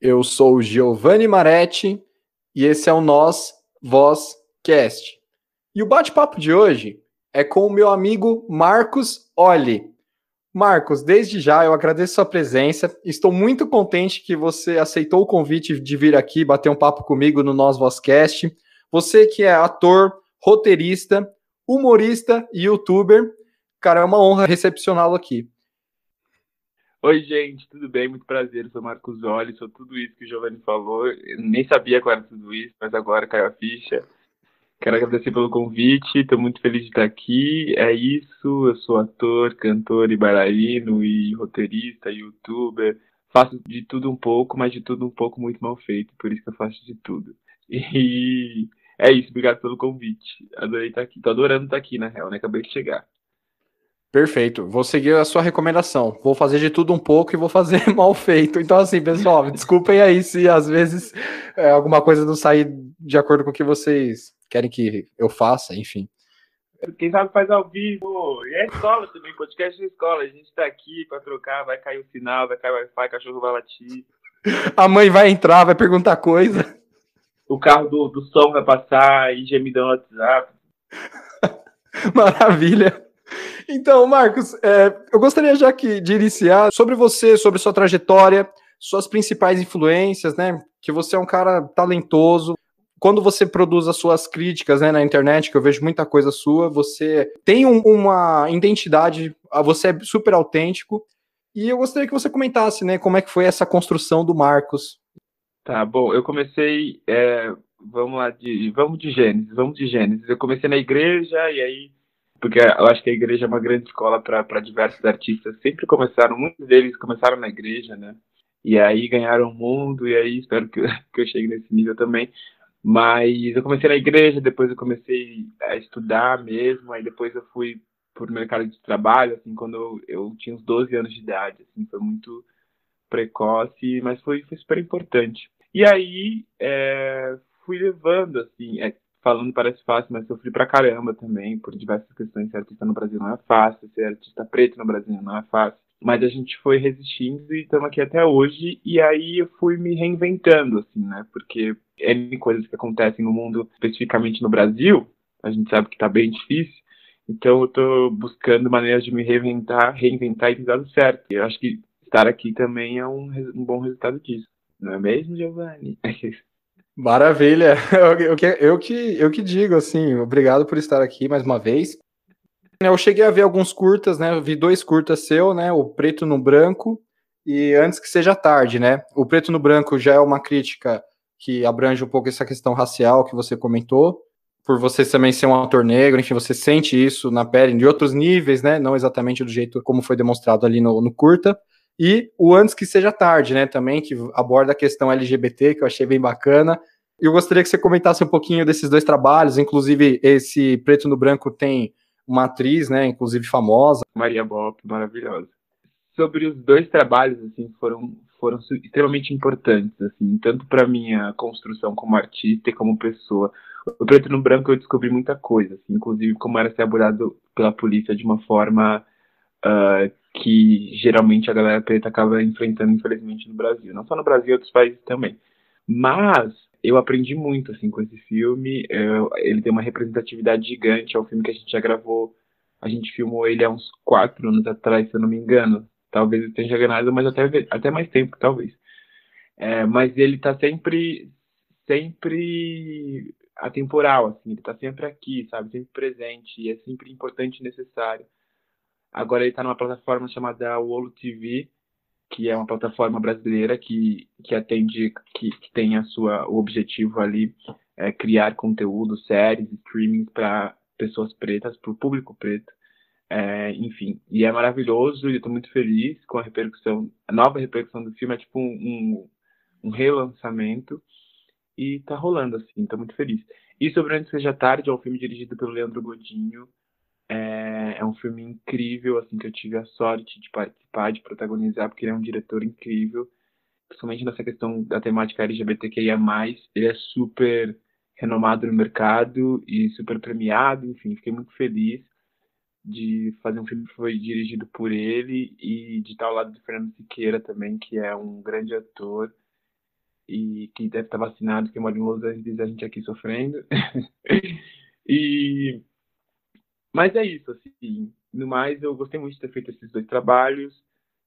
Eu sou Giovanni Maretti e esse é o Nós Voz Cast. E o bate-papo de hoje é com o meu amigo Marcos Olli. Marcos, desde já eu agradeço sua presença. Estou muito contente que você aceitou o convite de vir aqui bater um papo comigo no Nós Vozcast. Você que é ator, roteirista, humorista e youtuber, cara, é uma honra recepcioná-lo aqui. Oi, gente, tudo bem? Muito prazer. Eu sou Marcos Olli, sou tudo isso que o Giovanni falou. Eu nem sabia qual era tudo isso, mas agora caiu a ficha. Quero agradecer pelo convite, estou muito feliz de estar aqui. É isso, eu sou ator, cantor e bailarino e roteirista, youtuber. Faço de tudo um pouco, mas de tudo um pouco muito mal feito, por isso que eu faço de tudo. E é isso, obrigado pelo convite. Adorei estar aqui. Tô adorando estar aqui, na real, né? Acabei de chegar. Perfeito. Vou seguir a sua recomendação. Vou fazer de tudo um pouco e vou fazer mal feito. Então, assim, pessoal, desculpem aí se às vezes é, alguma coisa não sair de acordo com o que vocês querem que eu faça, enfim. Quem sabe faz ao vivo. E é escola também, podcast de escola. A gente tá aqui para trocar, vai cair o sinal, vai cair o Wi-Fi, cachorro vai latir. A mãe vai entrar, vai perguntar coisa o carro do, do som vai passar e gemidão no WhatsApp. Maravilha. Então, Marcos, é, eu gostaria já que de iniciar sobre você, sobre sua trajetória, suas principais influências, né? Que você é um cara talentoso. Quando você produz as suas críticas né, na internet, que eu vejo muita coisa sua, você tem um, uma identidade, você é super autêntico. E eu gostaria que você comentasse, né, como é que foi essa construção do Marcos Tá, bom, eu comecei, é, vamos lá, de, vamos de Gênesis, vamos de Gênesis. Eu comecei na igreja e aí, porque eu acho que a igreja é uma grande escola para diversos artistas, sempre começaram, muitos deles começaram na igreja, né? E aí ganharam o mundo, e aí espero que, que eu chegue nesse nível também. Mas eu comecei na igreja, depois eu comecei a estudar mesmo, aí depois eu fui por mercado de trabalho, assim, quando eu, eu tinha uns 12 anos de idade, assim, foi muito precoce, mas foi, foi super importante. E aí é, fui levando, assim, é, falando parece fácil, mas sofri pra caramba também, por diversas questões. Ser artista no Brasil não é fácil, ser artista preto no Brasil não é fácil. Mas a gente foi resistindo e estamos aqui até hoje. E aí eu fui me reinventando, assim, né? Porque N coisas que acontecem no mundo, especificamente no Brasil, a gente sabe que tá bem difícil. Então eu tô buscando maneiras de me reinventar, reinventar e ter dado certo. Eu acho que estar aqui também é um, um bom resultado disso. Não é mesmo, Giovanni? Maravilha. Eu, eu, que, eu, que, digo, assim, obrigado por estar aqui mais uma vez. Eu cheguei a ver alguns curtas, né? Vi dois curtas seu, né? O Preto no Branco e Antes que Seja Tarde, né? O Preto no Branco já é uma crítica que abrange um pouco essa questão racial que você comentou, por você também ser um autor negro, enfim, você sente isso na pele de outros níveis, né? Não exatamente do jeito como foi demonstrado ali no, no curta. E o Antes que Seja Tarde, né, também, que aborda a questão LGBT, que eu achei bem bacana. Eu gostaria que você comentasse um pouquinho desses dois trabalhos, inclusive esse Preto no Branco tem uma atriz, né, inclusive famosa. Maria Bop, maravilhosa. Sobre os dois trabalhos, assim, foram foram extremamente importantes, assim, tanto para minha construção como artista e como pessoa. O Preto no Branco eu descobri muita coisa, assim, inclusive como era ser abordado pela polícia de uma forma uh, que geralmente a galera preta acaba enfrentando, infelizmente, no Brasil. Não só no Brasil, outros países também. Mas eu aprendi muito assim com esse filme. Eu, ele tem uma representatividade gigante. É um filme que a gente já gravou. A gente filmou ele há uns quatro anos atrás, se eu não me engano. Talvez eu esteja enganado, mas até, até mais tempo, talvez. É, mas ele está sempre, sempre atemporal, assim. Ele está sempre aqui, sabe? Sempre presente. E é sempre importante e necessário. Agora ele está numa plataforma chamada Wolo TV, que é uma plataforma brasileira que, que atende, que, que tem a sua, o objetivo ali é criar conteúdo, séries, streaming para pessoas pretas, para o público preto. É, enfim, e é maravilhoso e eu estou muito feliz com a repercussão, a nova repercussão do filme, é tipo um, um, um relançamento e está rolando assim, estou muito feliz. E sobre Antes Seja Tarde, é um filme dirigido pelo Leandro Godinho, é, é, um filme incrível, assim, que eu tive a sorte de participar, de protagonizar, porque ele é um diretor incrível, principalmente nessa questão da temática LGBTQIA+, ele é super renomado no mercado e super premiado, enfim, fiquei muito feliz de fazer um filme que foi dirigido por ele e de estar ao lado do Fernando Siqueira também, que é um grande ator e que deve estar vacinado, que mora em Los Angeles, a gente aqui sofrendo. e mas é isso, assim. No mais, eu gostei muito de ter feito esses dois trabalhos.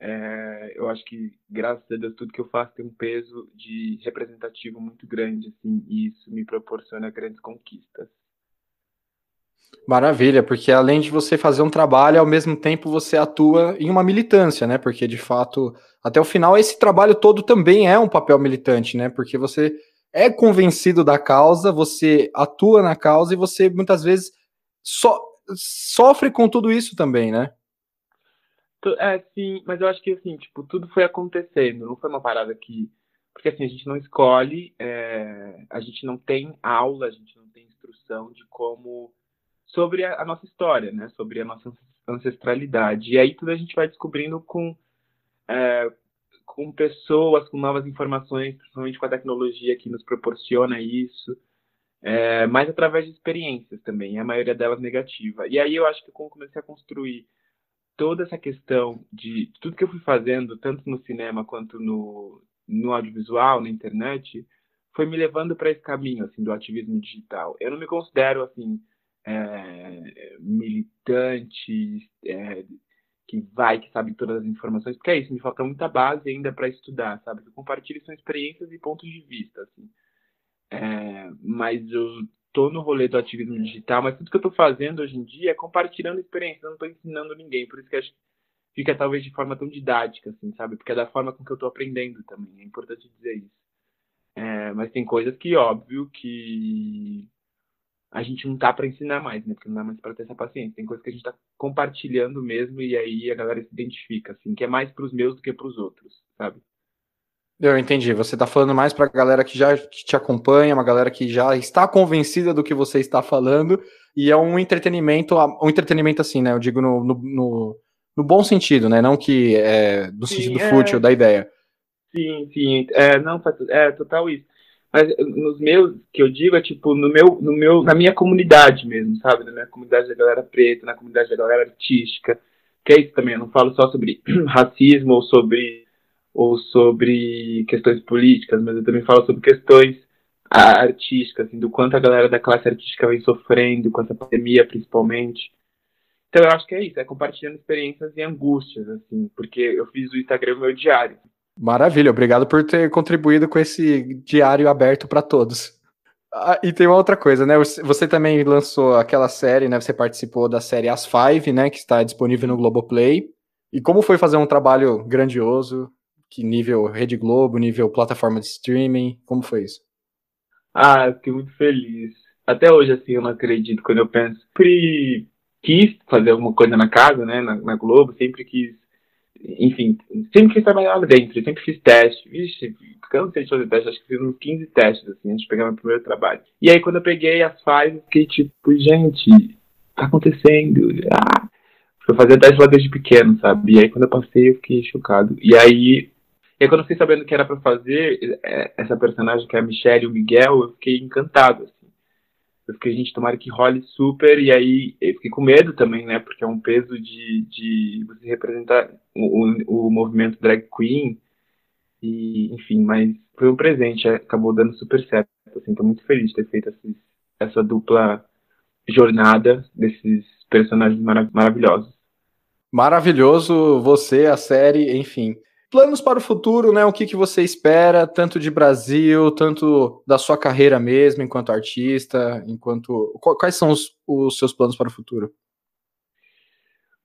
É, eu acho que, graças a Deus, tudo que eu faço tem um peso de representativo muito grande, assim, e isso me proporciona grandes conquistas. Maravilha, porque além de você fazer um trabalho, ao mesmo tempo você atua em uma militância, né? Porque de fato, até o final, esse trabalho todo também é um papel militante, né? Porque você é convencido da causa, você atua na causa e você muitas vezes so, sofre com tudo isso também, né? É, sim, mas eu acho que assim, tipo, tudo foi acontecendo, não foi uma parada que. Porque assim, a gente não escolhe, é... a gente não tem aula, a gente não tem instrução de como sobre a, nossa história, né? Sobre a nossa ancestralidade. E aí tudo a gente vai descobrindo com, é, com pessoas, com novas informações, principalmente com a tecnologia que nos proporciona isso, é, mas através de experiências também, a maioria delas negativa. E aí eu acho que quando comecei a construir toda essa questão de tudo que eu fui fazendo, tanto no cinema quanto no, no audiovisual, na internet, foi me levando para esse caminho assim do ativismo digital. Eu não me considero assim é, militante, é, que vai, que sabe todas as informações, porque é isso, me falta muita base ainda para estudar, sabe? Eu compartilho são experiências e pontos de vista, assim. É, mas eu tô no rolê do ativismo digital, mas tudo que eu tô fazendo hoje em dia é compartilhando experiências, eu não tô ensinando ninguém, por isso que acho que fica talvez de forma tão didática, assim, sabe? Porque é da forma com que eu tô aprendendo também, é importante dizer isso. É, mas tem coisas que, óbvio, que a gente não tá para ensinar mais, né? Porque não dá mais para ter essa paciência. Tem coisa que a gente tá compartilhando mesmo e aí a galera se identifica, assim, que é mais para os meus do que para os outros, sabe? Eu entendi. Você tá falando mais pra galera que já que te acompanha, uma galera que já está convencida do que você está falando, e é um entretenimento, um entretenimento assim, né? Eu digo no, no, no, no bom sentido, né? Não que é no sim, sentido é... fútil da ideia. Sim, sim. É, não, é total isso. Mas nos meus, que eu digo, é tipo, no meu, no meu, na minha comunidade mesmo, sabe? Na minha comunidade da galera preta, na comunidade da galera artística. Que é isso também, eu não falo só sobre racismo ou sobre, ou sobre questões políticas, mas eu também falo sobre questões artísticas, assim, do quanto a galera da classe artística vem sofrendo, com essa pandemia principalmente. Então eu acho que é isso, é compartilhando experiências e angústias, assim, porque eu fiz o Instagram meu diário. Maravilha, obrigado por ter contribuído com esse diário aberto para todos. Ah, e tem uma outra coisa, né? Você também lançou aquela série, né? Você participou da série As Five, né? Que está disponível no Globoplay. E como foi fazer um trabalho grandioso? Que nível Rede Globo, nível plataforma de streaming? Como foi isso? Ah, fiquei muito feliz. Até hoje, assim, eu não acredito quando eu penso. Sempre quis fazer alguma coisa na casa, né? Na, na Globo, sempre quis enfim, sempre quis trabalhar lá dentro, sempre fiz teste. Vixe, cansei de fazer teste, acho que fiz uns 15 testes, assim, antes de pegar meu primeiro trabalho. E aí, quando eu peguei as files, fiquei tipo, gente, tá acontecendo? Ah! Fui fazer teste lá desde pequeno, sabe? E aí, quando eu passei, eu fiquei chocado. E aí, e aí quando eu fiquei sabendo que era pra fazer, é, essa personagem que é a Michelle e o Miguel, eu fiquei encantado, assim. Eu fiquei, gente, tomara que role super, e aí eu fiquei com medo também, né? Porque é um peso de, de você representar o, o movimento drag queen, e enfim, mas foi um presente, acabou dando super certo. Assim, tô muito feliz de ter feito essa dupla jornada desses personagens marav maravilhosos. Maravilhoso você, a série, enfim planos para o futuro, né? O que, que você espera, tanto de Brasil, tanto da sua carreira mesmo, enquanto artista, enquanto. Quais são os, os seus planos para o futuro?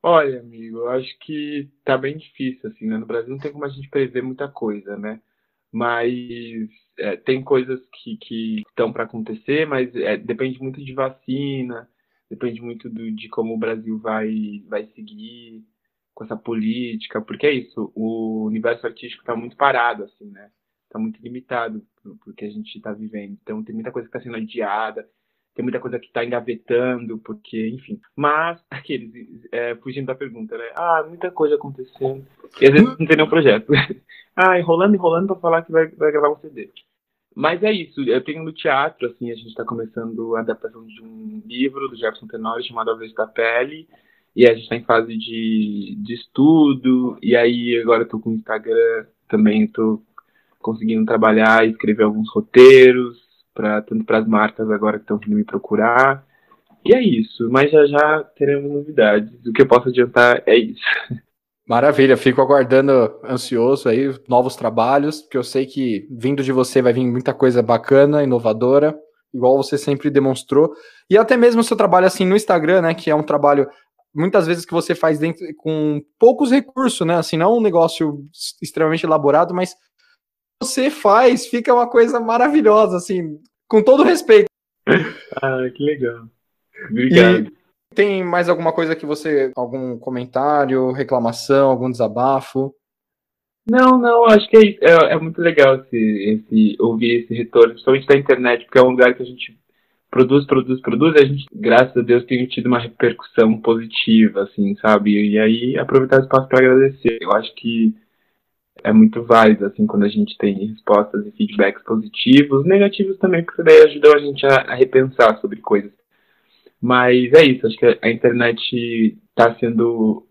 Olha, amigo, eu acho que tá bem difícil, assim, né? No Brasil não tem como a gente prever muita coisa, né? Mas é, tem coisas que, que estão para acontecer, mas é, depende muito de vacina, depende muito do, de como o Brasil vai, vai seguir com essa política, porque é isso, o universo artístico está muito parado, assim, né? Está muito limitado porque a gente está vivendo. Então tem muita coisa que está sendo adiada, tem muita coisa que está engavetando, porque, enfim. Mas, aqueles, é, fugindo da pergunta, né? Ah, muita coisa acontecendo. E às vezes não tem nenhum projeto. ah, enrolando, enrolando para falar que vai, vai gravar um CD. Mas é isso, eu tenho no teatro, assim, a gente está começando a adaptação de um livro do Jefferson Tenório chamado A Vez da Pele, e a gente está em fase de, de estudo, e aí agora eu tô com o Instagram também, tô conseguindo trabalhar e escrever alguns roteiros, pra, tanto para as marcas agora que estão vindo me procurar. E é isso, mas já já teremos novidades. O que eu posso adiantar é isso. Maravilha, fico aguardando ansioso aí novos trabalhos, porque eu sei que vindo de você vai vir muita coisa bacana, inovadora, igual você sempre demonstrou. E até mesmo o seu trabalho assim no Instagram, né, que é um trabalho muitas vezes que você faz dentro com poucos recursos, né? Assim, não um negócio extremamente elaborado, mas você faz, fica uma coisa maravilhosa, assim, com todo respeito. Ah, que legal. Obrigado. E tem mais alguma coisa que você, algum comentário, reclamação, algum desabafo? Não, não, acho que é, é, é muito legal esse, esse, ouvir esse retorno, principalmente da internet, porque é um lugar que a gente produz, produz, produz, e a gente, graças a Deus, tem tido uma repercussão positiva, assim, sabe? E aí aproveitar o espaço para agradecer. Eu acho que é muito válido, assim, quando a gente tem respostas e feedbacks positivos, negativos também, porque daí ajudam a gente a, a repensar sobre coisas. Mas é isso, acho que a internet está sendo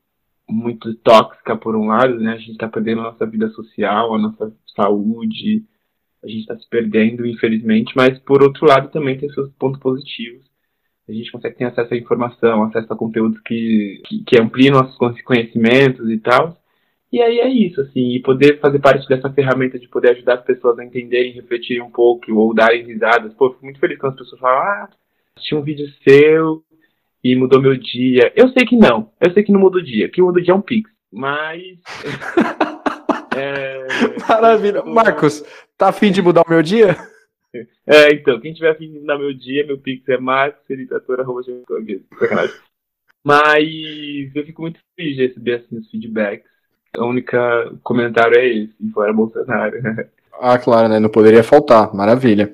muito tóxica por um lado, né? A gente está perdendo a nossa vida social, a nossa saúde, a gente está se perdendo, infelizmente, mas por outro lado também tem seus pontos positivos. A gente consegue ter acesso à informação, acesso a conteúdos que, que, que ampliam nossos conhecimentos e tal. E aí é isso, assim, e poder fazer parte dessa ferramenta de poder ajudar as pessoas a entenderem, refletirem um pouco ou darem risadas. Pô, fico muito feliz quando as pessoas falam, ah, assisti um vídeo seu e mudou meu dia. Eu sei que não. Eu sei que não muda o dia. Que muda o dia é um pix. Mas. é, Maravilha. Marcos, tá afim de mudar o meu dia? É, então, quem tiver afim de mudar meu dia, meu pix é marcoselitatora.com. Mas eu fico muito feliz de receber assim, os feedbacks. O único comentário é esse, fora Bolsonaro. Ah, claro, né? Não poderia faltar. Maravilha.